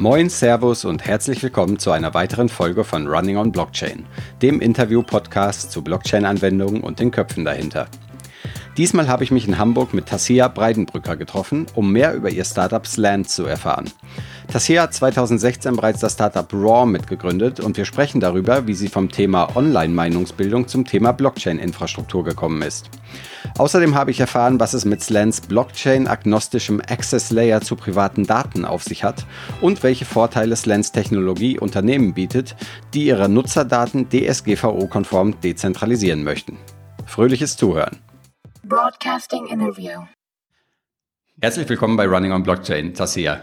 Moin, Servus und herzlich willkommen zu einer weiteren Folge von Running on Blockchain, dem Interview-Podcast zu Blockchain-Anwendungen und den Köpfen dahinter. Diesmal habe ich mich in Hamburg mit Tassia Breidenbrücker getroffen, um mehr über ihr Startup Slant zu erfahren. Tassia hat 2016 bereits das Startup Raw mitgegründet und wir sprechen darüber, wie sie vom Thema Online-Meinungsbildung zum Thema Blockchain-Infrastruktur gekommen ist. Außerdem habe ich erfahren, was es mit Slants Blockchain-agnostischem Access Layer zu privaten Daten auf sich hat und welche Vorteile Slants Technologie Unternehmen bietet, die ihre Nutzerdaten DSGVO-konform dezentralisieren möchten. Fröhliches Zuhören. Broadcasting Interview. Herzlich willkommen bei Running on Blockchain, Tassia.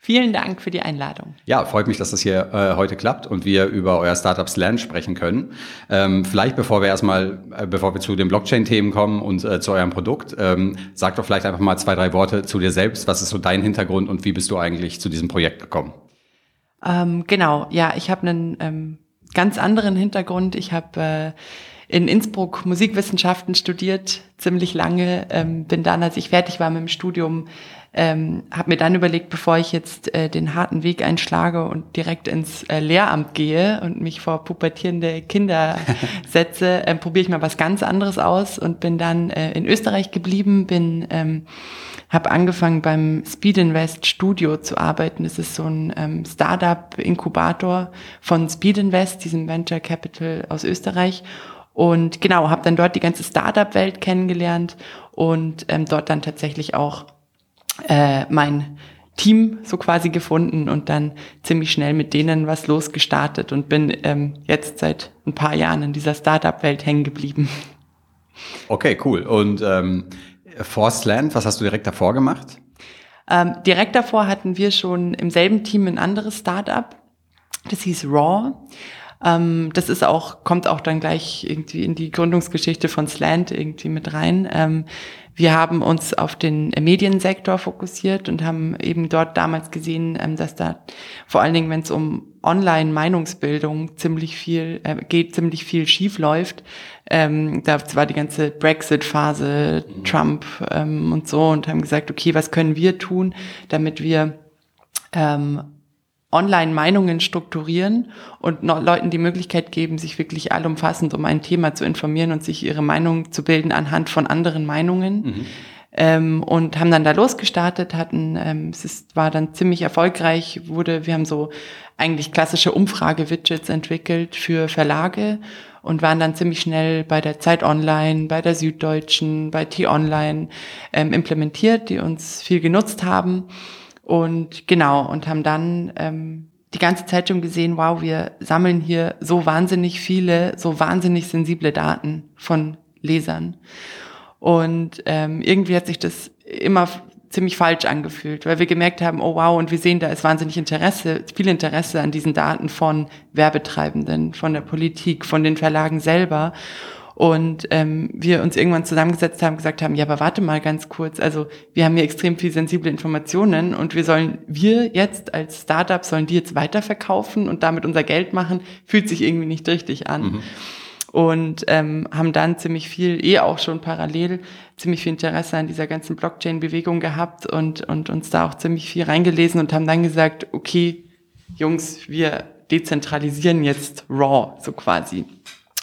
Vielen Dank für die Einladung. Ja, freut mich, dass das hier äh, heute klappt und wir über euer Startups Land sprechen können. Ähm, vielleicht bevor wir erstmal, äh, bevor wir zu den Blockchain-Themen kommen und äh, zu eurem Produkt, ähm, sag doch vielleicht einfach mal zwei, drei Worte zu dir selbst. Was ist so dein Hintergrund und wie bist du eigentlich zu diesem Projekt gekommen? Ähm, genau, ja, ich habe einen ähm, ganz anderen Hintergrund. Ich habe äh, in Innsbruck Musikwissenschaften studiert, ziemlich lange, ähm, bin dann, als ich fertig war mit dem Studium, ähm, habe mir dann überlegt, bevor ich jetzt äh, den harten Weg einschlage und direkt ins äh, Lehramt gehe und mich vor pubertierende Kinder setze, äh, probiere ich mal was ganz anderes aus und bin dann äh, in Österreich geblieben, bin ähm, habe angefangen beim Speed Invest Studio zu arbeiten. Das ist so ein ähm, Startup-Inkubator von Speed Invest, diesem Venture Capital aus Österreich und genau, habe dann dort die ganze Startup-Welt kennengelernt und ähm, dort dann tatsächlich auch äh, mein Team so quasi gefunden und dann ziemlich schnell mit denen was losgestartet und bin ähm, jetzt seit ein paar Jahren in dieser Startup-Welt hängen geblieben. Okay, cool. Und ähm, Forstland, was hast du direkt davor gemacht? Ähm, direkt davor hatten wir schon im selben Team ein anderes Startup. Das hieß Raw. Ähm, das ist auch, kommt auch dann gleich irgendwie in die Gründungsgeschichte von Slant irgendwie mit rein. Ähm, wir haben uns auf den Mediensektor fokussiert und haben eben dort damals gesehen, ähm, dass da vor allen Dingen, wenn es um Online-Meinungsbildung ziemlich viel äh, geht, ziemlich viel schief läuft. Ähm, da war die ganze Brexit-Phase, mhm. Trump ähm, und so und haben gesagt, okay, was können wir tun, damit wir ähm, Online-Meinungen strukturieren und Leuten die Möglichkeit geben, sich wirklich allumfassend um ein Thema zu informieren und sich ihre Meinung zu bilden anhand von anderen Meinungen. Mhm. Ähm, und haben dann da losgestartet, hatten, ähm, es ist, war dann ziemlich erfolgreich, wurde, wir haben so eigentlich klassische Umfrage-Widgets entwickelt für Verlage und waren dann ziemlich schnell bei der Zeit Online, bei der Süddeutschen, bei T-Online ähm, implementiert, die uns viel genutzt haben. Und genau, und haben dann ähm, die ganze Zeit schon gesehen, wow, wir sammeln hier so wahnsinnig viele, so wahnsinnig sensible Daten von Lesern. Und ähm, irgendwie hat sich das immer ziemlich falsch angefühlt, weil wir gemerkt haben, oh wow, und wir sehen, da ist wahnsinnig Interesse, viel Interesse an diesen Daten von Werbetreibenden, von der Politik, von den Verlagen selber. Und ähm, wir uns irgendwann zusammengesetzt haben, gesagt haben, ja, aber warte mal ganz kurz, also wir haben hier extrem viel sensible Informationen und wir sollen, wir jetzt als Startup sollen die jetzt weiterverkaufen und damit unser Geld machen, fühlt sich irgendwie nicht richtig an. Mhm. Und ähm, haben dann ziemlich viel, eh auch schon parallel, ziemlich viel Interesse an dieser ganzen Blockchain-Bewegung gehabt und, und uns da auch ziemlich viel reingelesen und haben dann gesagt, okay, Jungs, wir dezentralisieren jetzt RAW, so quasi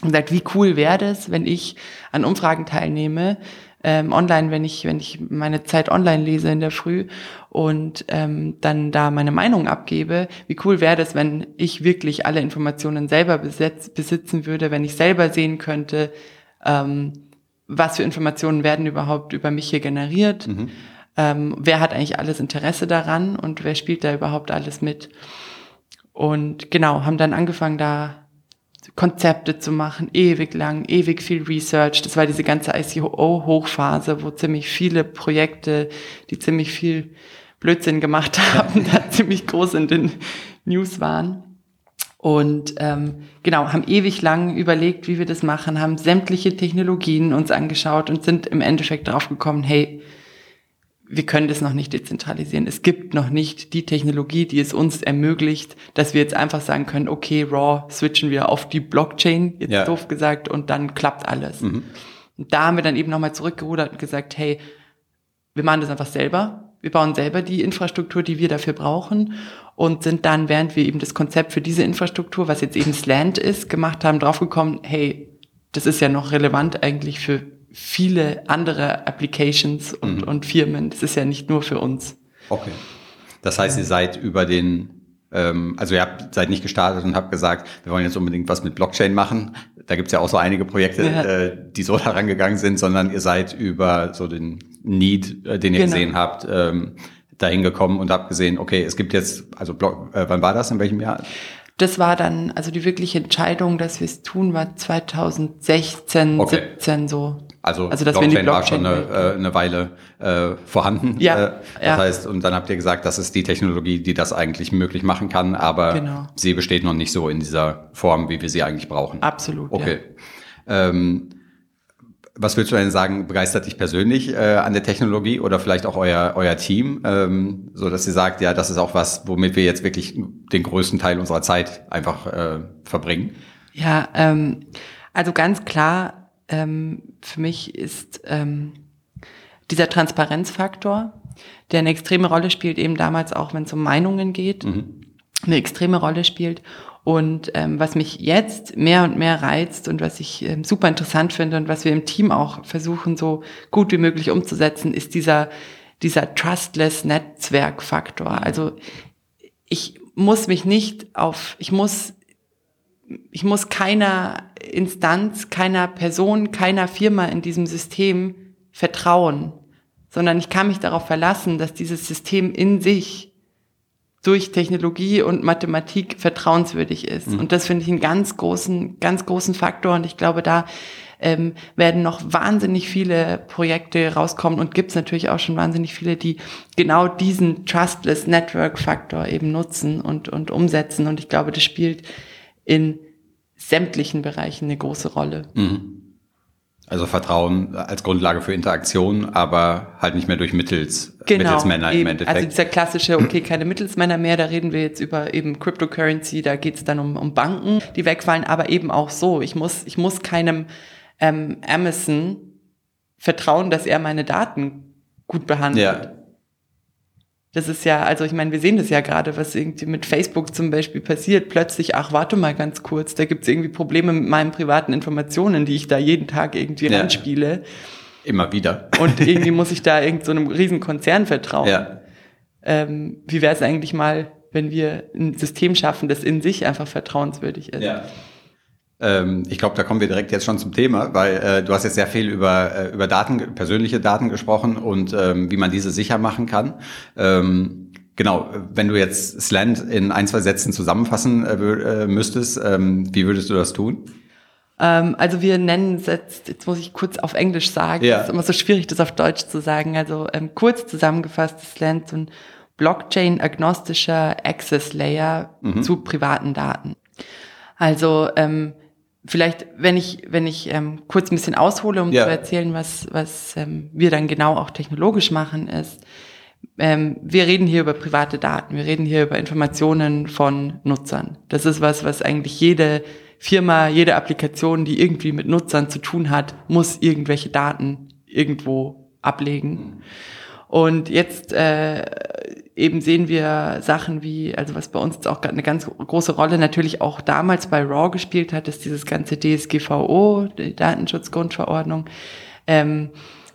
und sagt, wie cool wäre das, wenn ich an Umfragen teilnehme, ähm, online, wenn ich, wenn ich meine Zeit online lese in der Früh und ähm, dann da meine Meinung abgebe. Wie cool wäre das, wenn ich wirklich alle Informationen selber besetz, besitzen würde, wenn ich selber sehen könnte, ähm, was für Informationen werden überhaupt über mich hier generiert, mhm. ähm, wer hat eigentlich alles Interesse daran und wer spielt da überhaupt alles mit. Und genau, haben dann angefangen, da Konzepte zu machen, ewig lang, ewig viel Research. Das war diese ganze ICO-Hochphase, wo ziemlich viele Projekte, die ziemlich viel Blödsinn gemacht haben, da ziemlich groß in den News waren. Und ähm, genau, haben ewig lang überlegt, wie wir das machen, haben sämtliche Technologien uns angeschaut und sind im Endeffekt drauf gekommen, hey, wir können das noch nicht dezentralisieren. Es gibt noch nicht die Technologie, die es uns ermöglicht, dass wir jetzt einfach sagen können, okay, RAW switchen wir auf die Blockchain, jetzt ja. doof gesagt, und dann klappt alles. Mhm. Und da haben wir dann eben nochmal zurückgerudert und gesagt, hey, wir machen das einfach selber. Wir bauen selber die Infrastruktur, die wir dafür brauchen und sind dann, während wir eben das Konzept für diese Infrastruktur, was jetzt eben Slant ist, gemacht haben, draufgekommen, hey, das ist ja noch relevant eigentlich für viele andere Applications und, mhm. und Firmen. Das ist ja nicht nur für uns. Okay. Das heißt, ihr seid über den, ähm, also ihr habt, seid nicht gestartet und habt gesagt, wir wollen jetzt unbedingt was mit Blockchain machen. Da gibt's ja auch so einige Projekte, ja. äh, die so daran gegangen sind, sondern ihr seid über so den Need, äh, den ihr genau. gesehen habt, ähm, dahin gekommen und habt gesehen, okay, es gibt jetzt, also Block, äh, wann war das, in welchem Jahr? Das war dann, also die wirkliche Entscheidung, dass wir es tun, war 2016, okay. 17 so. Also, also dass Blockchain, Blockchain war schon eine, äh, eine Weile äh, vorhanden. Ja, äh, das ja. heißt, und dann habt ihr gesagt, das ist die Technologie, die das eigentlich möglich machen kann, aber genau. sie besteht noch nicht so in dieser Form, wie wir sie eigentlich brauchen. Absolut. Okay. Ja. Ähm, was würdest du denn sagen, begeistert dich persönlich äh, an der Technologie oder vielleicht auch euer, euer Team, ähm, so dass ihr sagt, ja, das ist auch was, womit wir jetzt wirklich den größten Teil unserer Zeit einfach äh, verbringen? Ja, ähm, also ganz klar ähm, für mich ist ähm, dieser Transparenzfaktor, der eine extreme Rolle spielt, eben damals auch, wenn es um Meinungen geht, mhm. eine extreme Rolle spielt. Und ähm, was mich jetzt mehr und mehr reizt und was ich ähm, super interessant finde und was wir im Team auch versuchen, so gut wie möglich umzusetzen, ist dieser, dieser trustless Netzwerkfaktor. Also ich muss mich nicht auf, ich muss ich muss keiner Instanz, keiner Person, keiner Firma in diesem System vertrauen, sondern ich kann mich darauf verlassen, dass dieses System in sich durch Technologie und Mathematik vertrauenswürdig ist. Mhm. Und das finde ich einen ganz großen, ganz großen Faktor. Und ich glaube, da ähm, werden noch wahnsinnig viele Projekte rauskommen und gibt es natürlich auch schon wahnsinnig viele, die genau diesen Trustless Network Faktor eben nutzen und, und umsetzen. Und ich glaube, das spielt in sämtlichen Bereichen eine große Rolle. Mhm. Also Vertrauen als Grundlage für Interaktion, aber halt nicht mehr durch Mittels, genau, Mittelsmänner eben. im Endeffekt. Also dieser klassische, okay, keine Mittelsmänner mehr, da reden wir jetzt über eben Cryptocurrency, da geht es dann um, um Banken, die wegfallen, aber eben auch so. Ich muss, ich muss keinem ähm, Amazon vertrauen, dass er meine Daten gut behandelt. Ja. Das ist ja, also ich meine, wir sehen das ja gerade, was irgendwie mit Facebook zum Beispiel passiert. Plötzlich, ach, warte mal ganz kurz, da gibt's irgendwie Probleme mit meinen privaten Informationen, die ich da jeden Tag irgendwie ja. reinspiele. Immer wieder. Und irgendwie muss ich da irgendeinem so riesen Konzern vertrauen. Ja. Ähm, wie wäre es eigentlich mal, wenn wir ein System schaffen, das in sich einfach vertrauenswürdig ist? Ja. Ähm, ich glaube, da kommen wir direkt jetzt schon zum Thema, weil äh, du hast jetzt sehr viel über, äh, über Daten, persönliche Daten gesprochen und ähm, wie man diese sicher machen kann. Ähm, genau, wenn du jetzt Slant in ein, zwei Sätzen zusammenfassen äh, äh müsstest, ähm, wie würdest du das tun? Ähm, also wir nennen es jetzt, jetzt muss ich kurz auf Englisch sagen, ja. es ist immer so schwierig, das auf Deutsch zu sagen. Also ähm, kurz zusammengefasst ist Slant so ein Blockchain-agnostischer Access Layer mhm. zu privaten Daten. Also ähm, Vielleicht, wenn ich, wenn ich ähm, kurz ein bisschen aushole, um ja. zu erzählen, was, was ähm, wir dann genau auch technologisch machen, ist, ähm, wir reden hier über private Daten, wir reden hier über Informationen von Nutzern. Das ist was, was eigentlich jede Firma, jede Applikation, die irgendwie mit Nutzern zu tun hat, muss irgendwelche Daten irgendwo ablegen. Mhm. Und jetzt äh, eben sehen wir Sachen wie, also was bei uns jetzt auch eine ganz große Rolle natürlich auch damals bei RAW gespielt hat, ist dieses ganze DSGVO, die Datenschutzgrundverordnung, ähm,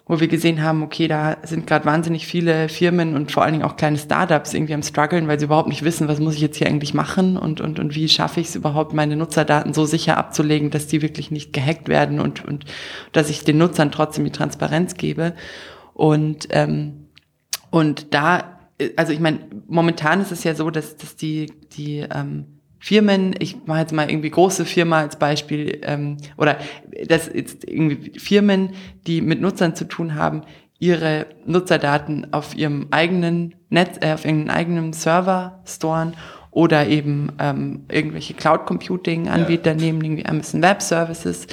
wo wir gesehen haben, okay, da sind gerade wahnsinnig viele Firmen und vor allen Dingen auch kleine Startups irgendwie am struggeln, weil sie überhaupt nicht wissen, was muss ich jetzt hier eigentlich machen und, und, und wie schaffe ich es überhaupt, meine Nutzerdaten so sicher abzulegen, dass die wirklich nicht gehackt werden und, und dass ich den Nutzern trotzdem die Transparenz gebe. Und ähm, und da, also ich meine, momentan ist es ja so, dass, dass die, die ähm, Firmen, ich mache jetzt mal irgendwie große Firma als Beispiel, ähm, oder dass jetzt irgendwie Firmen, die mit Nutzern zu tun haben, ihre Nutzerdaten auf ihrem eigenen Netz, äh, auf irgendeinem eigenen Server storen oder eben ähm, irgendwelche Cloud Computing Anbieter ja. nehmen, irgendwie Amazon Web Services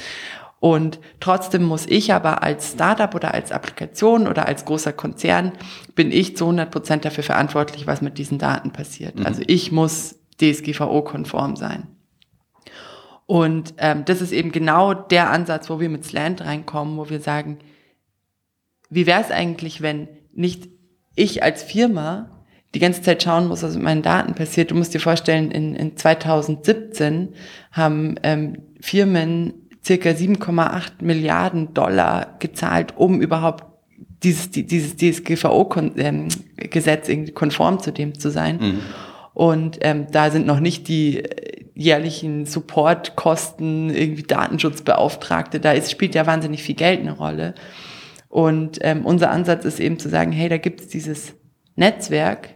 und trotzdem muss ich aber als Startup oder als Applikation oder als großer Konzern, bin ich zu 100 Prozent dafür verantwortlich, was mit diesen Daten passiert. Mhm. Also ich muss DSGVO-konform sein. Und ähm, das ist eben genau der Ansatz, wo wir mit Slant reinkommen, wo wir sagen, wie wäre es eigentlich, wenn nicht ich als Firma die ganze Zeit schauen muss, was mit meinen Daten passiert. Du musst dir vorstellen, in, in 2017 haben ähm, Firmen circa 7,8 Milliarden Dollar gezahlt, um überhaupt dieses, dieses DSGVO-Gesetz irgendwie konform zu dem zu sein. Mhm. Und ähm, da sind noch nicht die äh, jährlichen Supportkosten, irgendwie Datenschutzbeauftragte, da ist, spielt ja wahnsinnig viel Geld eine Rolle. Und ähm, unser Ansatz ist eben zu sagen, hey, da gibt es dieses Netzwerk,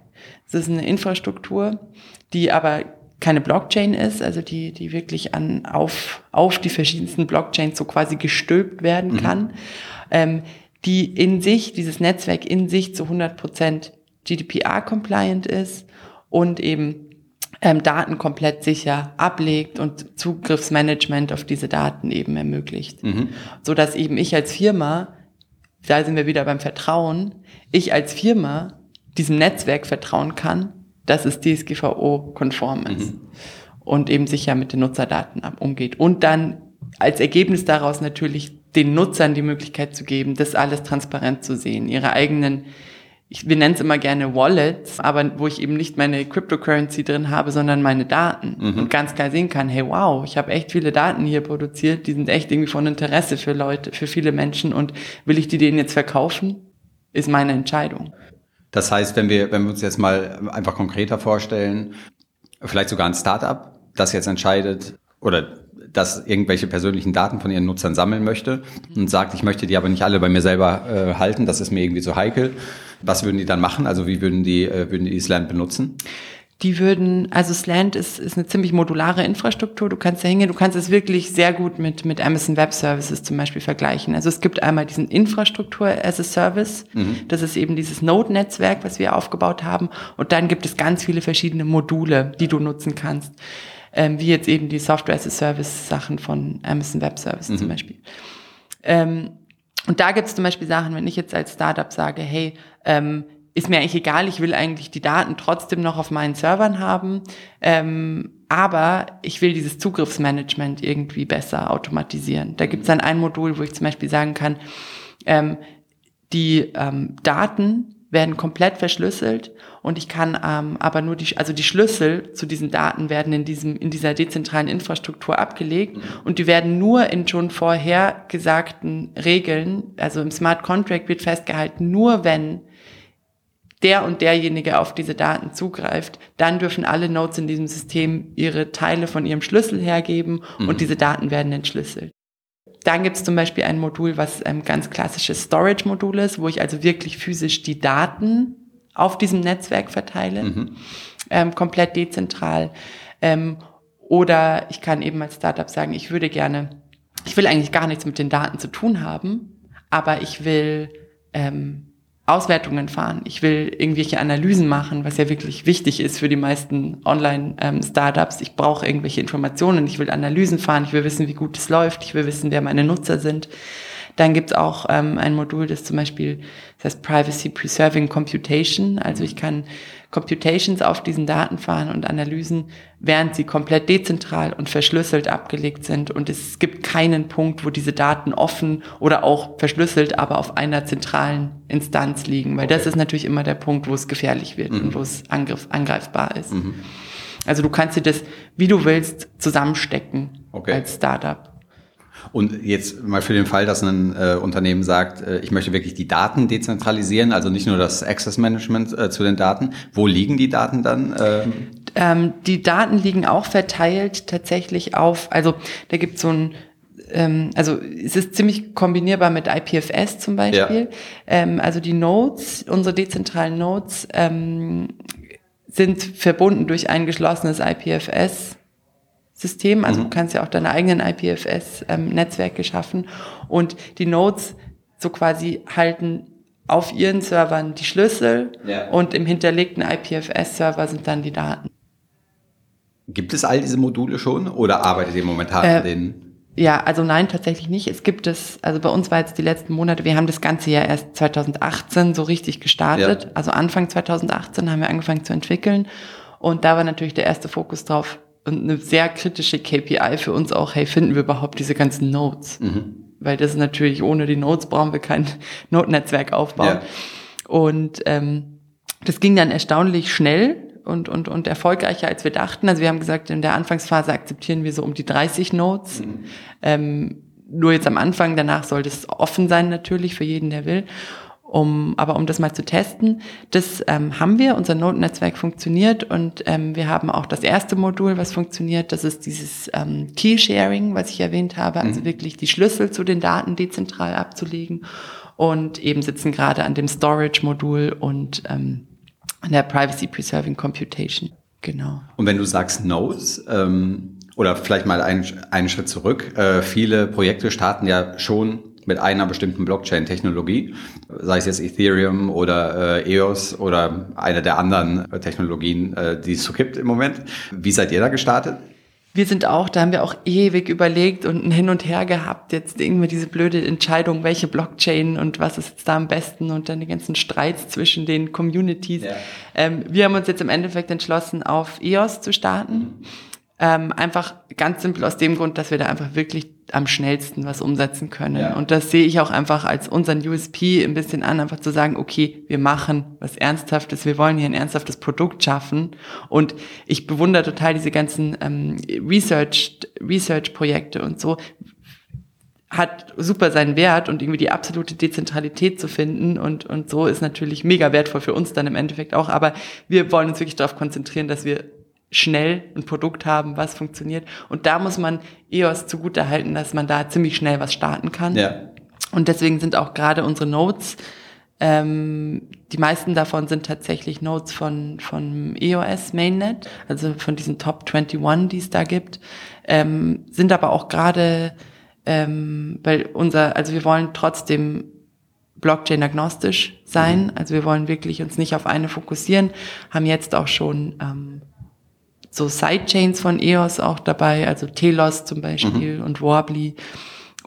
das ist eine Infrastruktur, die aber keine Blockchain ist, also die, die wirklich an, auf, auf die verschiedensten Blockchains so quasi gestülpt werden mhm. kann, ähm, die in sich, dieses Netzwerk in sich zu 100% GDPR-compliant ist und eben ähm, Daten komplett sicher ablegt und Zugriffsmanagement auf diese Daten eben ermöglicht. Mhm. So dass eben ich als Firma, da sind wir wieder beim Vertrauen, ich als Firma diesem Netzwerk vertrauen kann, dass es DSGVO-konform ist mhm. und eben sicher mit den Nutzerdaten umgeht. Und dann als Ergebnis daraus natürlich den Nutzern die Möglichkeit zu geben, das alles transparent zu sehen, ihre eigenen ich, wir nennen es immer gerne Wallets, aber wo ich eben nicht meine Cryptocurrency drin habe, sondern meine Daten mhm. und ganz klar sehen kann, hey wow, ich habe echt viele Daten hier produziert, die sind echt irgendwie von Interesse für Leute, für viele Menschen und will ich die denen jetzt verkaufen, ist meine Entscheidung. Das heißt, wenn wir, wenn wir uns jetzt mal einfach konkreter vorstellen, vielleicht sogar ein Startup, das jetzt entscheidet oder das irgendwelche persönlichen Daten von ihren Nutzern sammeln möchte und sagt, ich möchte die aber nicht alle bei mir selber äh, halten, das ist mir irgendwie so heikel. Was würden die dann machen? Also wie würden die, äh, würden die Slant benutzen? Die würden, also Slant ist, ist eine ziemlich modulare Infrastruktur. Du kannst da hingehen, du kannst es wirklich sehr gut mit, mit Amazon Web Services zum Beispiel vergleichen. Also es gibt einmal diesen Infrastruktur as a Service. Mhm. Das ist eben dieses Node-Netzwerk, was wir aufgebaut haben. Und dann gibt es ganz viele verschiedene Module, die du nutzen kannst ähm, wie jetzt eben die Software as a Service Sachen von Amazon Web Services mhm. zum Beispiel. Ähm, und da gibt es zum Beispiel Sachen, wenn ich jetzt als Startup sage, hey, ähm, ist mir eigentlich egal, ich will eigentlich die Daten trotzdem noch auf meinen Servern haben, ähm, aber ich will dieses Zugriffsmanagement irgendwie besser automatisieren. Da gibt es dann ein Modul, wo ich zum Beispiel sagen kann, ähm, die ähm, Daten werden komplett verschlüsselt und ich kann ähm, aber nur die, also die Schlüssel zu diesen Daten werden in diesem, in dieser dezentralen Infrastruktur abgelegt mhm. und die werden nur in schon vorher gesagten Regeln, also im Smart Contract wird festgehalten, nur wenn der und derjenige auf diese Daten zugreift, dann dürfen alle Nodes in diesem System ihre Teile von ihrem Schlüssel hergeben mhm. und diese Daten werden entschlüsselt. Dann gibt es zum Beispiel ein Modul, was ein ganz klassisches Storage-Modul ist, wo ich also wirklich physisch die Daten auf diesem Netzwerk verteile, mhm. ähm, komplett dezentral. Ähm, oder ich kann eben als Startup sagen, ich würde gerne, ich will eigentlich gar nichts mit den Daten zu tun haben, aber ich will ähm, Auswertungen fahren. Ich will irgendwelche Analysen machen, was ja wirklich wichtig ist für die meisten Online-Startups. Ich brauche irgendwelche Informationen. Ich will Analysen fahren. Ich will wissen, wie gut es läuft. Ich will wissen, wer meine Nutzer sind. Dann gibt es auch ähm, ein Modul, das zum Beispiel das heißt Privacy Preserving Computation. Also ich kann Computations auf diesen Daten fahren und Analysen, während sie komplett dezentral und verschlüsselt abgelegt sind. Und es gibt keinen Punkt, wo diese Daten offen oder auch verschlüsselt, aber auf einer zentralen Instanz liegen. Weil okay. das ist natürlich immer der Punkt, wo es gefährlich wird mhm. und wo es angriff, angreifbar ist. Mhm. Also du kannst dir das, wie du willst, zusammenstecken okay. als Startup. Und jetzt mal für den Fall, dass ein äh, Unternehmen sagt, äh, ich möchte wirklich die Daten dezentralisieren, also nicht nur das Access Management äh, zu den Daten. Wo liegen die Daten dann? Ähm? Ähm, die Daten liegen auch verteilt tatsächlich auf, also da gibt es so ein ähm, also es ist ziemlich kombinierbar mit IPFS zum Beispiel. Ja. Ähm, also die Nodes, unsere dezentralen Nodes, ähm, sind verbunden durch ein geschlossenes IPFS System. Also mhm. du kannst ja auch deine eigenen IPFS-Netzwerke ähm, schaffen. Und die Nodes so quasi halten auf ihren Servern die Schlüssel ja. und im hinterlegten IPFS-Server sind dann die Daten. Gibt es all diese Module schon oder arbeitet ihr momentan äh, an denen? Ja, also nein, tatsächlich nicht. Es gibt es, also bei uns war jetzt die letzten Monate, wir haben das Ganze ja erst 2018 so richtig gestartet. Ja. Also Anfang 2018 haben wir angefangen zu entwickeln. Und da war natürlich der erste Fokus drauf, und eine sehr kritische KPI für uns auch, hey, finden wir überhaupt diese ganzen Nodes? Mhm. Weil das ist natürlich, ohne die Nodes brauchen wir kein Node-Netzwerk aufbauen. Ja. Und ähm, das ging dann erstaunlich schnell und, und, und erfolgreicher, als wir dachten. Also wir haben gesagt, in der Anfangsphase akzeptieren wir so um die 30 Notes. Mhm. Ähm, nur jetzt am Anfang, danach sollte es offen sein natürlich für jeden, der will. Um, aber um das mal zu testen, das ähm, haben wir, unser Notennetzwerk funktioniert und ähm, wir haben auch das erste Modul, was funktioniert, das ist dieses ähm, Key-Sharing, was ich erwähnt habe, also mhm. wirklich die Schlüssel zu den Daten dezentral abzulegen und eben sitzen gerade an dem Storage-Modul und ähm, an der Privacy Preserving Computation. Genau. Und wenn du sagst Nodes, ähm, oder vielleicht mal einen, einen Schritt zurück, äh, viele Projekte starten ja schon mit einer bestimmten Blockchain-Technologie, sei es jetzt Ethereum oder äh, EOS oder eine der anderen Technologien, äh, die es so gibt im Moment. Wie seid ihr da gestartet? wir sind auch, da haben wir auch ewig überlegt und ein Hin und Her gehabt, jetzt irgendwie diese blöde Entscheidung, welche Blockchain und was ist jetzt da am besten und dann die ganzen Streits zwischen den Communities. Ja. Ähm, wir haben uns jetzt im Endeffekt entschlossen, auf EOS zu starten. Mhm. Ähm, einfach ganz simpel aus dem Grund, dass wir da einfach wirklich am schnellsten was umsetzen können. Ja. Und das sehe ich auch einfach als unseren USP ein bisschen an, einfach zu sagen, okay, wir machen was Ernsthaftes, wir wollen hier ein ernsthaftes Produkt schaffen. Und ich bewundere total diese ganzen ähm, Research, Research-Projekte und so hat super seinen Wert und irgendwie die absolute Dezentralität zu finden und, und so ist natürlich mega wertvoll für uns dann im Endeffekt auch. Aber wir wollen uns wirklich darauf konzentrieren, dass wir schnell ein Produkt haben, was funktioniert. Und da muss man EOS zugute halten, dass man da ziemlich schnell was starten kann. Ja. Und deswegen sind auch gerade unsere Notes, ähm, die meisten davon sind tatsächlich Notes von, von EOS Mainnet, also von diesen Top 21, die es da gibt, ähm, sind aber auch gerade, ähm, weil unser, also wir wollen trotzdem Blockchain-agnostisch sein. Mhm. Also wir wollen wirklich uns nicht auf eine fokussieren, haben jetzt auch schon ähm, so Sidechains von EOS auch dabei, also Telos zum Beispiel mhm. und Worbly.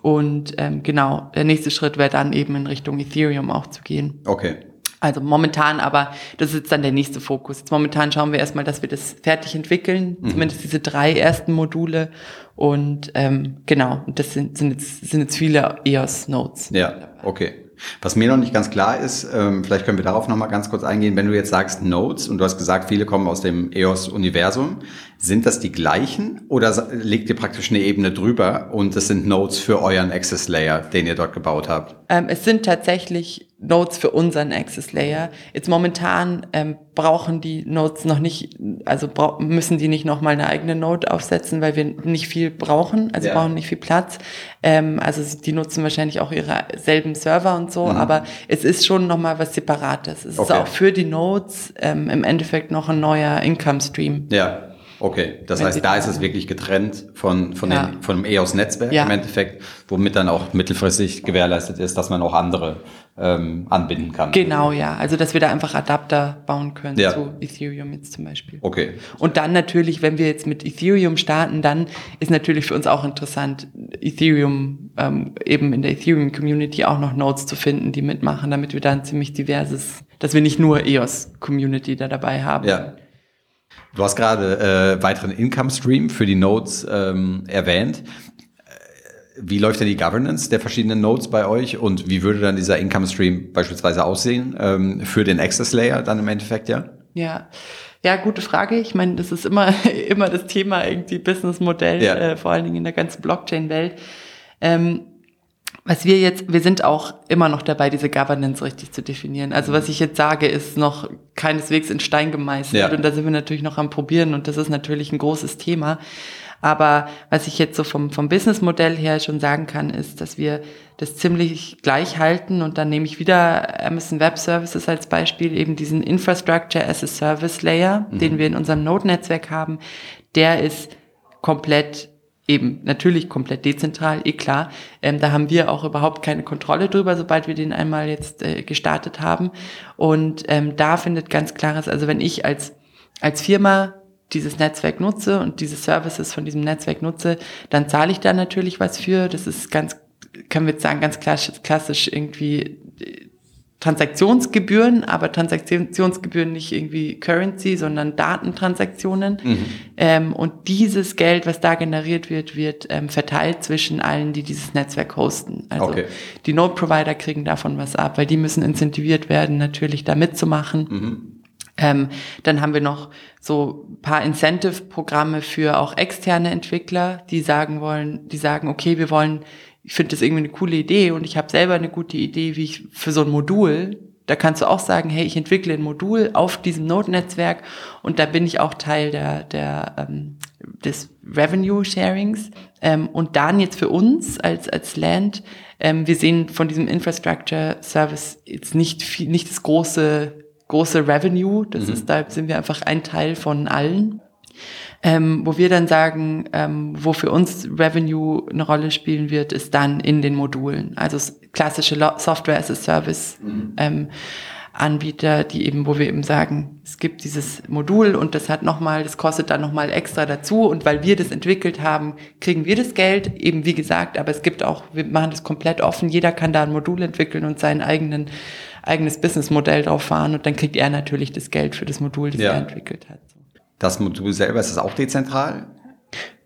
Und ähm, genau, der nächste Schritt wäre dann eben in Richtung Ethereum auch zu gehen. Okay. Also momentan aber, das ist jetzt dann der nächste Fokus. Jetzt momentan schauen wir erstmal, dass wir das fertig entwickeln, mhm. zumindest diese drei ersten Module. Und ähm, genau, das sind, sind, jetzt, sind jetzt viele EOS-Nodes. Ja, okay. Was mir noch nicht ganz klar ist, ähm, vielleicht können wir darauf noch mal ganz kurz eingehen, wenn du jetzt sagst Nodes und du hast gesagt, viele kommen aus dem EOS-Universum, sind das die gleichen oder legt ihr praktisch eine Ebene drüber und es sind Nodes für euren Access Layer, den ihr dort gebaut habt? Ähm, es sind tatsächlich Nodes für unseren Access Layer. Jetzt momentan ähm, brauchen die Nodes noch nicht, also müssen die nicht nochmal eine eigene Node aufsetzen, weil wir nicht viel brauchen, also ja. brauchen nicht viel Platz. Ähm, also die nutzen wahrscheinlich auch ihre selben Server und so, mhm. aber es ist schon nochmal was Separates. Es okay. ist auch für die Nodes ähm, im Endeffekt noch ein neuer Income Stream. Ja. Okay, das heißt, da ist es wirklich getrennt von, von, ja. den, von dem EOS-Netzwerk ja. im Endeffekt, womit dann auch mittelfristig gewährleistet ist, dass man auch andere ähm, anbinden kann. Genau, ja. Also, dass wir da einfach Adapter bauen können ja. zu Ethereum jetzt zum Beispiel. Okay. Und dann natürlich, wenn wir jetzt mit Ethereum starten, dann ist natürlich für uns auch interessant, Ethereum, ähm, eben in der Ethereum-Community auch noch Nodes zu finden, die mitmachen, damit wir da ein ziemlich diverses, dass wir nicht nur EOS-Community da dabei haben. Ja. Du hast gerade äh, weiteren Income Stream für die Nodes ähm, erwähnt. Wie läuft denn die Governance der verschiedenen Nodes bei euch und wie würde dann dieser Income Stream beispielsweise aussehen ähm, für den Access Layer dann im Endeffekt, ja? Ja. Ja, gute Frage. Ich meine, das ist immer, immer das Thema irgendwie Businessmodell, ja. äh, vor allen Dingen in der ganzen Blockchain-Welt. Ähm, was wir jetzt, wir sind auch immer noch dabei, diese Governance richtig zu definieren. Also was ich jetzt sage, ist noch keineswegs in Stein gemeißelt ja. und da sind wir natürlich noch am Probieren und das ist natürlich ein großes Thema. Aber was ich jetzt so vom, vom Businessmodell her schon sagen kann, ist, dass wir das ziemlich gleich halten und dann nehme ich wieder Amazon Web Services als Beispiel, eben diesen Infrastructure as a Service Layer, mhm. den wir in unserem Node-Netzwerk haben, der ist komplett eben natürlich komplett dezentral, eh klar. Ähm, da haben wir auch überhaupt keine Kontrolle drüber, sobald wir den einmal jetzt äh, gestartet haben. Und ähm, da findet ganz klares, also wenn ich als, als Firma dieses Netzwerk nutze und diese Services von diesem Netzwerk nutze, dann zahle ich da natürlich was für. Das ist ganz, können wir jetzt sagen, ganz klassisch irgendwie Transaktionsgebühren, aber Transaktionsgebühren nicht irgendwie Currency, sondern Datentransaktionen. Mhm. Ähm, und dieses Geld, was da generiert wird, wird ähm, verteilt zwischen allen, die dieses Netzwerk hosten. Also okay. die Node-Provider kriegen davon was ab, weil die müssen incentiviert werden, natürlich da mitzumachen. Mhm. Ähm, dann haben wir noch so paar Incentive-Programme für auch externe Entwickler, die sagen wollen, die sagen, okay, wir wollen, ich finde das irgendwie eine coole Idee und ich habe selber eine gute Idee, wie ich für so ein Modul, da kannst du auch sagen, hey, ich entwickle ein Modul auf diesem Node-Netzwerk und da bin ich auch Teil der, der ähm, des Revenue Sharings. Ähm, und dann jetzt für uns als, als Land, ähm, wir sehen von diesem Infrastructure Service jetzt nicht viel, nicht das große große Revenue. Das mhm. ist, da sind wir einfach ein Teil von allen. Ähm, wo wir dann sagen, ähm, wo für uns Revenue eine Rolle spielen wird, ist dann in den Modulen. Also klassische Software as a Service mhm. ähm, Anbieter, die eben, wo wir eben sagen, es gibt dieses Modul und das hat nochmal, das kostet dann nochmal extra dazu und weil wir das entwickelt haben, kriegen wir das Geld, eben wie gesagt, aber es gibt auch, wir machen das komplett offen, jeder kann da ein Modul entwickeln und seinen eigenen eigenes Businessmodell drauf fahren und dann kriegt er natürlich das Geld für das Modul, das ja. er entwickelt hat. Das Modul selber, ist das auch dezentral?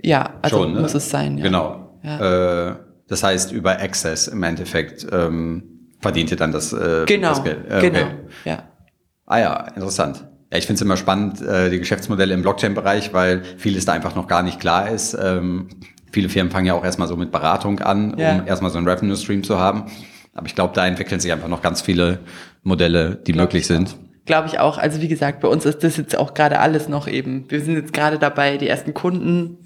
Ja, also Schon, ne? muss es sein. Ja. Genau. Ja. Äh, das heißt, über Access im Endeffekt ähm, verdient ihr dann das, äh, genau, das Geld. Äh, genau, ja. Ah ja, interessant. Ja, ich finde es immer spannend, äh, die Geschäftsmodelle im Blockchain-Bereich, weil vieles da einfach noch gar nicht klar ist. Ähm, viele Firmen fangen ja auch erstmal so mit Beratung an, ja. um erstmal so einen Revenue-Stream zu haben. Aber ich glaube, da entwickeln sich einfach noch ganz viele Modelle, die glaub möglich sind. Glaube ich auch. Also wie gesagt, bei uns ist das jetzt auch gerade alles noch eben. Wir sind jetzt gerade dabei, die ersten Kunden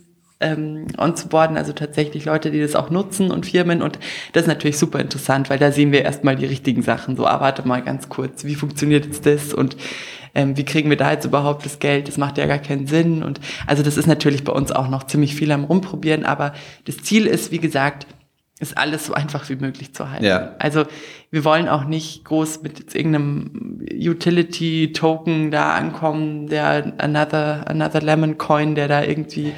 ähm, onzuboarden, also tatsächlich Leute, die das auch nutzen und Firmen. Und das ist natürlich super interessant, weil da sehen wir erstmal die richtigen Sachen. So, ah, warte mal ganz kurz, wie funktioniert jetzt das? Und ähm, wie kriegen wir da jetzt überhaupt das Geld? Das macht ja gar keinen Sinn. Und also das ist natürlich bei uns auch noch ziemlich viel am Rumprobieren. Aber das Ziel ist, wie gesagt, ist alles so einfach wie möglich zu halten. Ja. Also wir wollen auch nicht groß mit irgendeinem Utility-Token da ankommen, der another, another Lemon Coin, der da irgendwie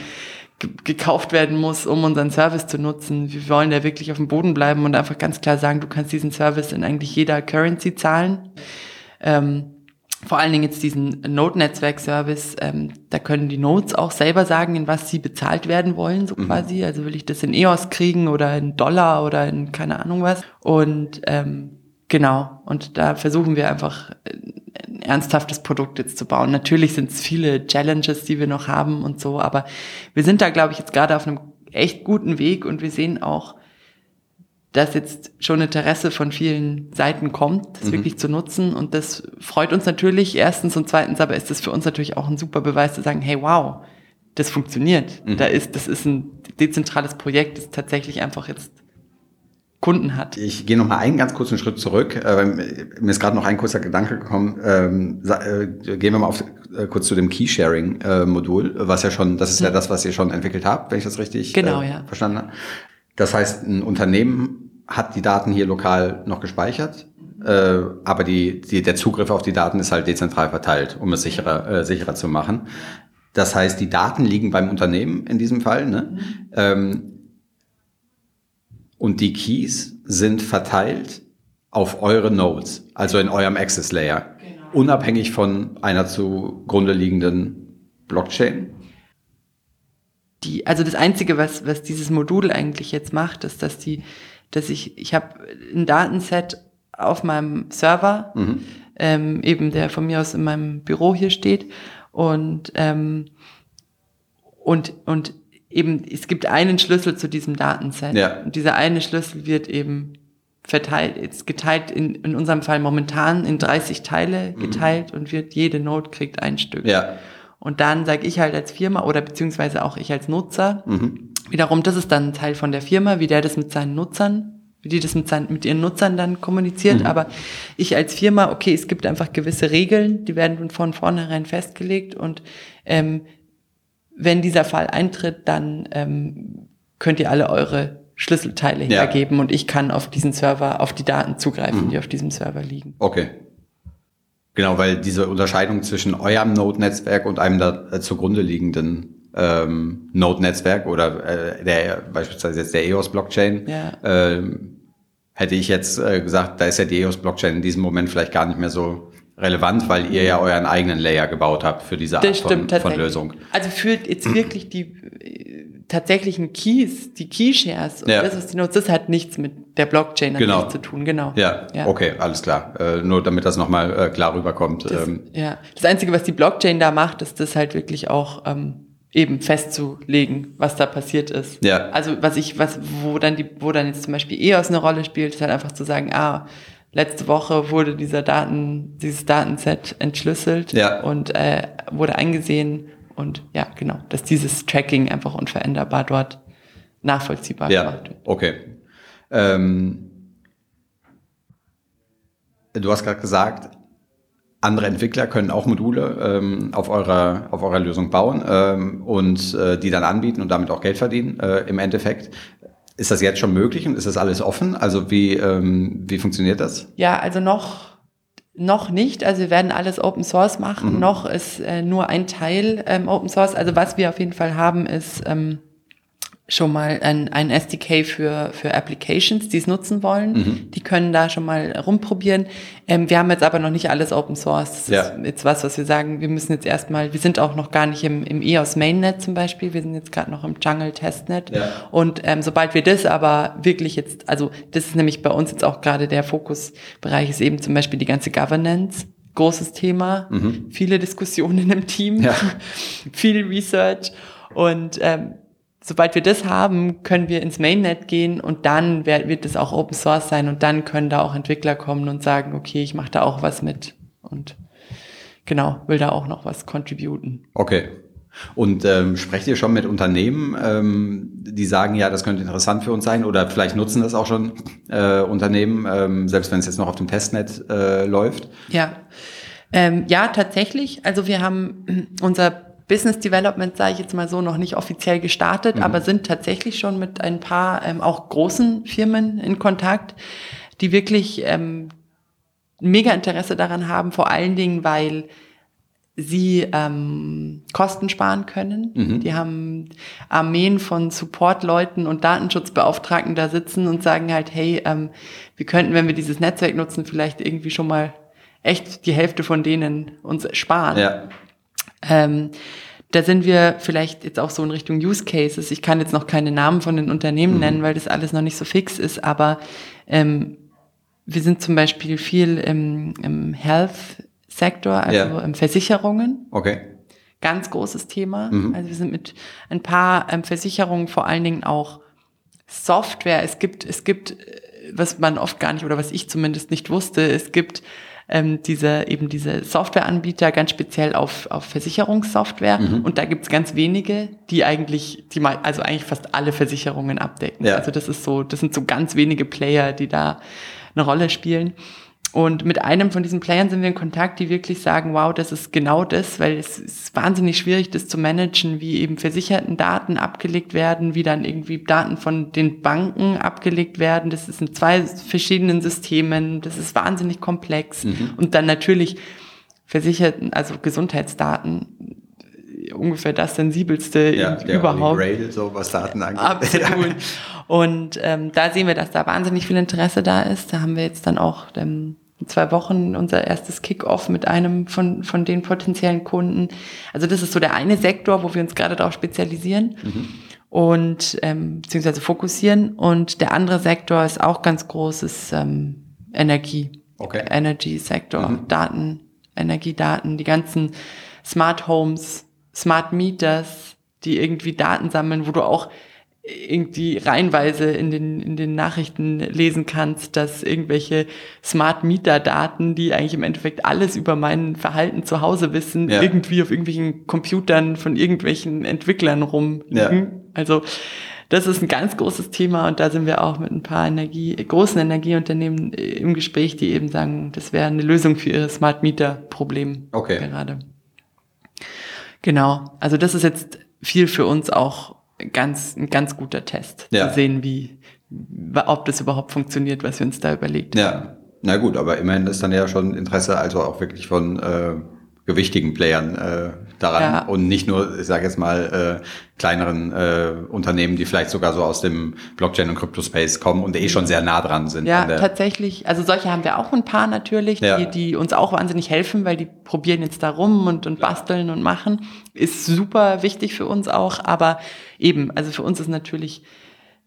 gekauft werden muss, um unseren Service zu nutzen. Wir wollen da wirklich auf dem Boden bleiben und einfach ganz klar sagen, du kannst diesen Service in eigentlich jeder Currency zahlen. Ähm, vor allen Dingen jetzt diesen Node-Netzwerk-Service, ähm, da können die Nodes auch selber sagen, in was sie bezahlt werden wollen, so mhm. quasi. Also will ich das in EOS kriegen oder in Dollar oder in keine Ahnung was. Und ähm, genau, und da versuchen wir einfach ein ernsthaftes Produkt jetzt zu bauen. Natürlich sind es viele Challenges, die wir noch haben und so, aber wir sind da, glaube ich, jetzt gerade auf einem echt guten Weg und wir sehen auch, dass jetzt schon Interesse von vielen Seiten kommt, das mhm. wirklich zu nutzen. Und das freut uns natürlich erstens und zweitens, aber ist das für uns natürlich auch ein super Beweis zu sagen, hey, wow, das funktioniert. Mhm. Da ist, das ist ein dezentrales Projekt, das tatsächlich einfach jetzt Kunden hat. Ich gehe noch mal einen ganz kurzen Schritt zurück. Äh, mir ist gerade noch ein kurzer Gedanke gekommen. Ähm, äh, gehen wir mal auf, äh, kurz zu dem Key-Sharing-Modul, was ja schon, das ist mhm. ja das, was ihr schon entwickelt habt, wenn ich das richtig genau, ja. verstanden habe. Das heißt, ein Unternehmen hat die Daten hier lokal noch gespeichert, äh, aber die, die, der Zugriff auf die Daten ist halt dezentral verteilt, um es sicherer, äh, sicherer zu machen. Das heißt, die Daten liegen beim Unternehmen in diesem Fall. Ne? Mhm. Ähm, und die Keys sind verteilt auf eure Nodes, also in eurem Access Layer, genau. unabhängig von einer zugrunde liegenden Blockchain die, also das Einzige, was, was dieses Modul eigentlich jetzt macht, ist, dass die, dass ich, ich habe ein Datenset auf meinem Server, mhm. ähm, eben der von mir aus in meinem Büro hier steht und ähm, und und eben es gibt einen Schlüssel zu diesem Datenset ja. und dieser eine Schlüssel wird eben verteilt, ist geteilt in, in unserem Fall momentan in 30 Teile mhm. geteilt mhm. und wird jede Node kriegt ein Stück. Ja. Und dann sage ich halt als Firma oder beziehungsweise auch ich als Nutzer, mhm. wiederum, das ist dann ein Teil von der Firma, wie der das mit seinen Nutzern, wie die das mit, seinen, mit ihren Nutzern dann kommuniziert. Mhm. Aber ich als Firma, okay, es gibt einfach gewisse Regeln, die werden von vornherein festgelegt und ähm, wenn dieser Fall eintritt, dann ähm, könnt ihr alle eure Schlüsselteile ja. hergeben und ich kann auf diesen Server, auf die Daten zugreifen, mhm. die auf diesem Server liegen. Okay. Genau, weil diese Unterscheidung zwischen eurem Node-Netzwerk und einem da äh, zugrunde liegenden ähm, Node-Netzwerk oder äh, der beispielsweise jetzt der EOS-Blockchain, ja. ähm, hätte ich jetzt äh, gesagt, da ist ja die EOS-Blockchain in diesem Moment vielleicht gar nicht mehr so relevant, weil ihr ja euren eigenen Layer gebaut habt für diese Art von, von, Lösung. Also führt jetzt wirklich die tatsächlichen Keys, die Key-Shares und Ja. das, was die nutzt, das hat nichts mit der Blockchain Genau. zu tun, genau. Ja, Ja. okay, alles klar. Äh, nur damit das nochmal äh, klar rüberkommt. Das, ähm, ja. das Einzige, was die Blockchain da macht, ist das halt wirklich auch ähm, eben festzulegen, was da passiert ist. Ja. Also was ich, was, wo dann die, wo dann jetzt zum Beispiel EOS eine Rolle spielt, ist halt einfach zu sagen, ah, letzte Woche wurde dieser Daten, dieses Datenset entschlüsselt Ja. und äh, wurde eingesehen und ja, genau, dass dieses Tracking einfach unveränderbar dort nachvollziehbar ja, gemacht wird. okay. Ähm, du hast gerade gesagt, andere Entwickler können auch Module ähm, auf, eurer, auf eurer Lösung bauen ähm, und äh, die dann anbieten und damit auch Geld verdienen äh, im Endeffekt. Ist das jetzt schon möglich und ist das alles offen? Also wie, ähm, wie funktioniert das? Ja, also noch, noch nicht. Also wir werden alles Open Source machen. Noch ist äh, nur ein Teil ähm, Open Source. Also was wir auf jeden Fall haben, ist ähm, schon mal ein, ein SDK für, für Applications, die es nutzen wollen. Die können da schon mal rumprobieren. Ähm, wir haben jetzt aber noch nicht alles Open Source. Das Ja. ist jetzt was, was wir sagen, wir müssen jetzt erstmal, wir sind auch noch gar nicht im, im EOS Mainnet zum Beispiel, wir sind jetzt gerade noch im Jungle Testnet. Ja. Und ähm, sobald wir das aber wirklich jetzt, also das ist nämlich bei uns jetzt auch gerade der Fokusbereich, ist eben zum Beispiel die ganze Governance. Großes Thema, viele Diskussionen im Team, Mhm. Ja. viel Research und ähm, sobald wir das haben, können wir ins Mainnet gehen und dann wird es auch Open Source sein und dann können da auch Entwickler kommen und sagen, okay, ich mache da auch was mit und genau, will da auch noch was contributen. Okay. Und ähm, sprecht ihr schon mit Unternehmen, ähm, die sagen, ja, das könnte interessant für uns sein oder vielleicht nutzen das auch schon äh, Unternehmen, ähm, selbst wenn es jetzt noch auf dem Testnet äh, läuft? Ja, ähm, ja, tatsächlich. Also wir haben unser Business Development, sage ich jetzt mal so, noch nicht offiziell gestartet, aber sind tatsächlich schon mit ein paar ähm, auch großen Firmen in Kontakt, die wirklich ähm, mega Interesse daran haben, vor allen Dingen, weil sie ähm, Kosten sparen können. Die haben Armeen von Support-Leuten und Datenschutzbeauftragten da sitzen und sagen halt, hey, ähm, wir könnten, wenn wir dieses Netzwerk nutzen, vielleicht irgendwie schon mal echt die Hälfte von denen uns sparen. Ja. Ähm, da sind wir vielleicht jetzt auch so in Richtung Use Cases. Ich kann jetzt noch keine Namen von den Unternehmen nennen, weil das alles noch nicht so fix ist, aber ähm, wir sind zum Beispiel viel im, im Health-Sektor, also Ja. im Versicherungen. Okay. Ganz großes Thema. Also wir sind mit ein paar ähm, Versicherungen vor allen Dingen auch Software. Es gibt, es gibt, äh, was man oft gar nicht oder was ich zumindest nicht wusste, es gibt ähm, diese eben diese Softwareanbieter ganz speziell auf, auf Versicherungssoftware und da gibt's ganz wenige, die eigentlich, die mal, also eigentlich fast alle Versicherungen abdecken. Ja. Also das ist so, das sind so ganz wenige Player, die da eine Rolle spielen. Und mit einem von diesen Playern sind wir in Kontakt, die wirklich sagen, wow, das ist genau das, weil es ist wahnsinnig schwierig, das zu managen, wie eben versicherten Daten abgelegt werden, wie dann irgendwie Daten von den Banken abgelegt werden. Das ist in zwei verschiedenen Systemen, das ist wahnsinnig komplex. Und dann natürlich versicherten, also Gesundheitsdaten, ungefähr das sensibelste Ja, der überhaupt. Grail, so was Daten angeht. Absolut. Und ähm, da sehen wir, dass da wahnsinnig viel Interesse da ist. Da haben wir jetzt dann auch ähm, in zwei Wochen unser erstes Kick-off mit einem von, von den potenziellen Kunden. Also das ist so der eine Sektor, wo wir uns gerade darauf spezialisieren und ähm, beziehungsweise fokussieren. Und der andere Sektor ist auch ganz groß, ist ähm, Energie. Okay. Energy-Sektor, Daten, Energiedaten, die ganzen Smart Homes, Smart Meters, die irgendwie Daten sammeln, wo du auch irgendwie reihenweise in den, in den Nachrichten lesen kannst, dass irgendwelche Smart Meter Daten, die eigentlich im Endeffekt alles über mein Verhalten zu Hause wissen, Ja. irgendwie auf irgendwelchen Computern von irgendwelchen Entwicklern rumliegen. Ja. Also, das ist ein ganz großes Thema und da sind wir auch mit ein paar Energie, großen Energieunternehmen äh, im Gespräch, die eben sagen, das wäre eine Lösung für ihre Smart Meter Problem Okay. gerade. Genau. Also das ist jetzt viel für uns auch ganz, ein ganz guter Test. Ja. Zu sehen, wie, ob das überhaupt funktioniert, was wir uns da überlegt haben. Ja, na gut, aber immerhin ist dann ja schon Interesse, also auch wirklich von äh, gewichtigen Playern äh, daran Ja. und nicht nur, ich sage jetzt mal, äh, kleineren äh, Unternehmen, die vielleicht sogar so aus dem Blockchain- und Crypto-Space kommen und eh schon sehr nah dran sind. Ja, tatsächlich. Also solche haben wir auch ein paar natürlich, Ja. die, die uns auch wahnsinnig helfen, weil die probieren jetzt da rum und, und basteln und machen. Ist super wichtig für uns auch, aber eben, also für uns ist natürlich,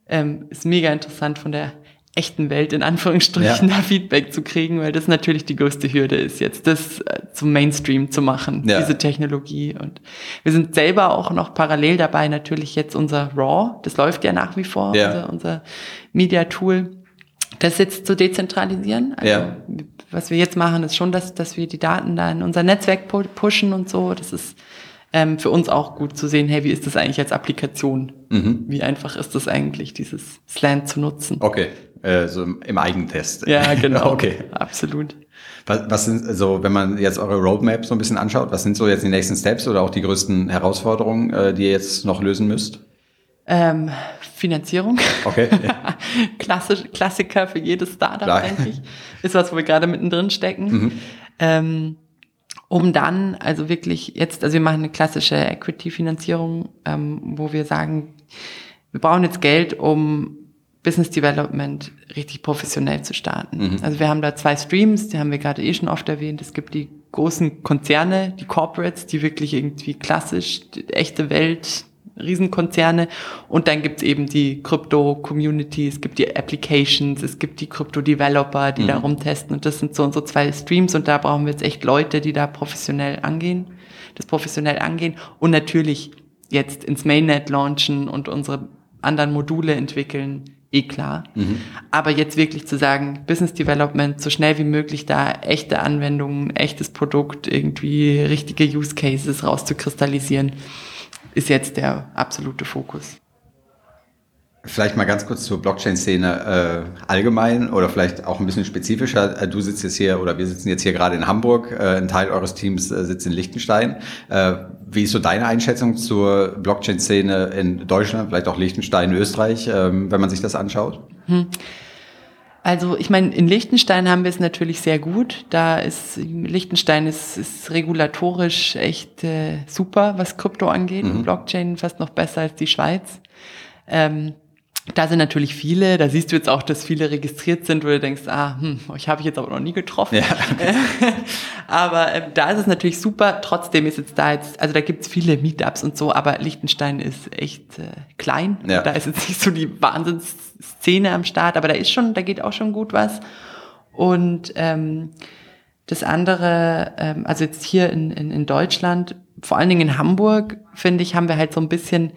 ähm, ist mega interessant von der echten Welt in Anführungsstrichen Ja. da Feedback zu kriegen, weil das natürlich die größte Hürde ist, jetzt das äh, zum Mainstream zu machen, Ja. diese Technologie. Und wir sind selber auch noch parallel dabei, natürlich jetzt unser RAW, das läuft ja nach wie vor, Ja. unser, unser Media-Tool, das jetzt zu dezentralisieren. Also, Ja. Was wir jetzt machen, ist schon, dass, dass wir die Daten da in unser Netzwerk pu- pushen und so. Das ist ähm, für uns auch gut zu sehen, hey, wie ist das eigentlich als Applikation? Mhm. Wie einfach ist das eigentlich, dieses Slant zu nutzen? Okay, äh, so im, Eigentest. Ja, genau. okay. Absolut. Was, was sind so, wenn man jetzt eure Roadmap so ein bisschen anschaut, was sind so jetzt die nächsten Steps oder auch die größten Herausforderungen, äh, die ihr jetzt noch lösen müsst? Ähm, Finanzierung. Okay. Klassisch, Klassiker für jedes Startup, Klar. denke ich. Ist was, wo wir gerade mittendrin stecken. Ähm, um dann, also wirklich jetzt, also wir machen eine klassische Equity-Finanzierung, ähm, wo wir sagen, wir brauchen jetzt Geld, um Business Development richtig professionell zu starten. Also wir haben da zwei Streams, die haben wir gerade eh schon oft erwähnt. Es gibt die großen Konzerne, die Corporates, die wirklich irgendwie klassisch, die echte Welt, Riesenkonzerne. Und dann gibt's eben die Krypto-Community, es gibt die Applications, es gibt die Krypto-Developer, die da rumtesten. Und das sind so unsere zwei Streams. Und da brauchen wir jetzt echt Leute, die da professionell angehen, das professionell angehen. Und natürlich jetzt ins Mainnet launchen und unsere anderen Module entwickeln, eh klar. Aber jetzt wirklich zu sagen, Business Development, so schnell wie möglich da echte Anwendungen, echtes Produkt, irgendwie richtige Use Cases rauszukristallisieren, ist jetzt der absolute Fokus. Vielleicht mal ganz kurz zur Blockchain-Szene äh, allgemein oder vielleicht auch ein bisschen spezifischer. Äh, Du sitzt jetzt hier oder wir sitzen jetzt hier gerade in Hamburg. Äh, ein Teil eures Teams äh, sitzt in Liechtenstein. Äh, wie ist so deine Einschätzung zur Blockchain-Szene in Deutschland, vielleicht auch Liechtenstein, Österreich, ähm, wenn man sich das anschaut? Also ich meine, in Liechtenstein haben wir es natürlich sehr gut. Da ist Liechtenstein ist, ist regulatorisch echt äh, super, was Krypto angeht und Blockchain fast noch besser als die Schweiz. Ähm, da sind natürlich viele, da siehst du jetzt auch, dass viele registriert sind, wo du denkst, ah, hm, euch habe ich jetzt aber noch nie getroffen. Ja. aber ähm, da ist es natürlich super. Trotzdem ist jetzt da jetzt, also da gibt's viele Meetups und so, aber Liechtenstein ist echt äh, klein. Ja. Da ist jetzt nicht so die Wahnsinnsszene am Start, aber da ist schon, da geht auch schon gut was. Und ähm, das andere, ähm, also jetzt hier in, in, in Deutschland, vor allen Dingen in Hamburg, finde ich, haben wir halt so ein bisschen,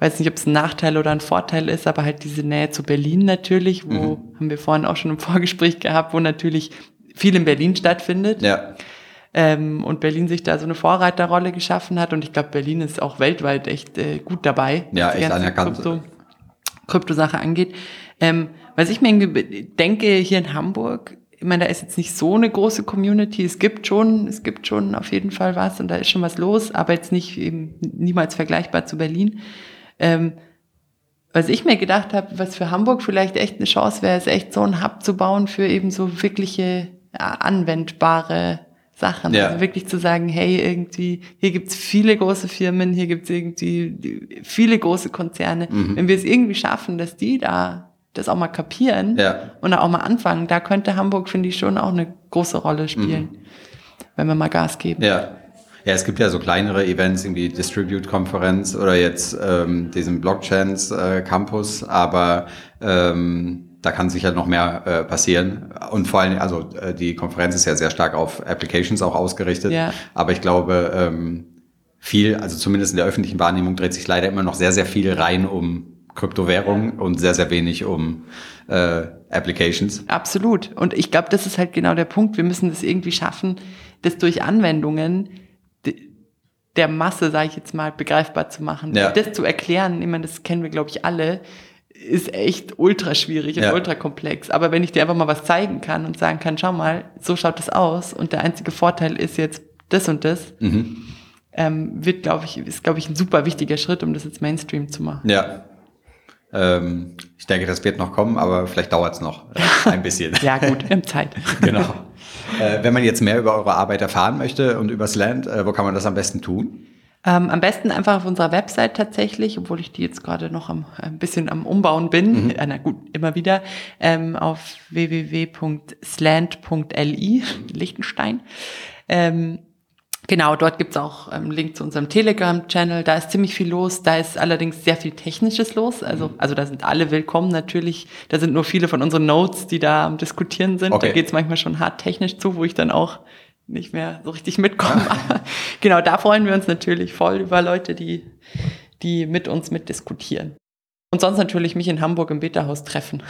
weiß nicht, ob es ein Nachteil oder ein Vorteil ist, aber halt diese Nähe zu Berlin natürlich, wo haben wir vorhin auch schon im Vorgespräch gehabt, wo natürlich viel in Berlin stattfindet Ja. ähm, und Berlin sich da so eine Vorreiterrolle geschaffen hat und ich glaube, Berlin ist auch weltweit echt äh, gut dabei, Ja, was die ganze. Krypto, Krypto-Sache angeht. Ähm, was ich mir irgendwie denke, hier in Hamburg, ich meine, da ist jetzt nicht so eine große Community. Es gibt schon, es gibt schon auf jeden Fall was und da ist schon was los, aber jetzt nicht eben niemals vergleichbar zu Berlin. Ähm, was ich mir gedacht habe, was für Hamburg vielleicht echt eine Chance wäre, ist echt so einen Hub zu bauen für eben so wirkliche ja, anwendbare Sachen. Ja. Also wirklich zu sagen, hey, irgendwie, hier gibt's viele große Firmen, hier gibt's irgendwie viele große Konzerne. Mhm. Wenn wir es irgendwie schaffen, dass die da das auch mal kapieren Ja. und auch mal anfangen, da könnte Hamburg, finde ich, schon auch eine große Rolle spielen, Mhm. wenn wir mal Gas geben. Ja. Ja, es gibt ja so kleinere Events, irgendwie Distribute-Konferenz oder jetzt ähm, diesen Blockchains äh, Campus, aber ähm, da kann sicher noch mehr äh, passieren. Und vor allem, also äh, die Konferenz ist ja sehr stark auf Applications auch ausgerichtet. Ja. Aber ich glaube, ähm, viel, also zumindest in der öffentlichen Wahrnehmung dreht sich leider immer noch sehr, sehr viel rein um Kryptowährung und sehr, sehr wenig um äh, Applications. Absolut. Und ich glaube, das ist halt genau der Punkt. Wir müssen das irgendwie schaffen, das durch Anwendungen der Masse, sage ich jetzt mal, begreifbar zu machen. Ja. Das zu erklären, ich meine, das kennen wir, glaube ich, alle, ist echt ultra schwierig und Ja. ultra komplex. Aber wenn ich dir einfach mal was zeigen kann und sagen kann, schau mal, so schaut das aus und der einzige Vorteil ist jetzt das und das, Mhm. ähm, wird, glaube ich, ist, glaube ich, ein super wichtiger Schritt, um das jetzt Mainstream zu machen. Ja. Ähm, ich denke, das wird noch kommen, aber vielleicht dauert es noch äh, ein bisschen. ja, gut, im Zeit. genau. Äh, wenn man jetzt mehr über eure Arbeit erfahren möchte und übers Land, äh, wo kann man das am besten tun? Ähm, am besten einfach auf unserer Website tatsächlich, obwohl ich die jetzt gerade noch am, ein bisschen am Umbauen bin. Mhm. Äh, na gut, immer wieder. Ähm, auf www.slant.li, Liechtenstein. Ähm, Genau, dort gibt's auch einen ähm, Link zu unserem Telegram-Channel. Da ist ziemlich viel los. Da ist allerdings sehr viel Technisches los. Also, mhm. also da sind alle willkommen natürlich. Da sind nur viele von unseren Notes, die da am Diskutieren sind. Okay. Da geht's manchmal schon hart technisch zu, wo ich dann auch nicht mehr so richtig mitkomme. genau, da freuen wir uns natürlich voll über Leute, die, die mit uns mitdiskutieren. Und sonst natürlich mich in Hamburg im Beta-Haus treffen.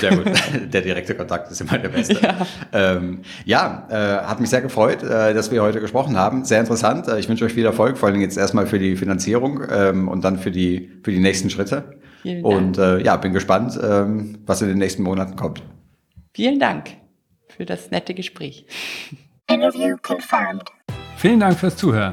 Sehr gut. Der direkte Kontakt ist immer der beste. Ja, ähm, ja äh, hat mich sehr gefreut, äh, dass wir heute gesprochen haben. Sehr interessant. Äh, ich wünsche euch viel Erfolg, vor allem jetzt erstmal für die Finanzierung ähm, und dann für die, für die nächsten Schritte. Vielen Dank. Und äh, ja, bin gespannt, ähm, was in den nächsten Monaten kommt. Vielen Dank für das nette Gespräch. Interview confirmed. Vielen Dank fürs Zuhören.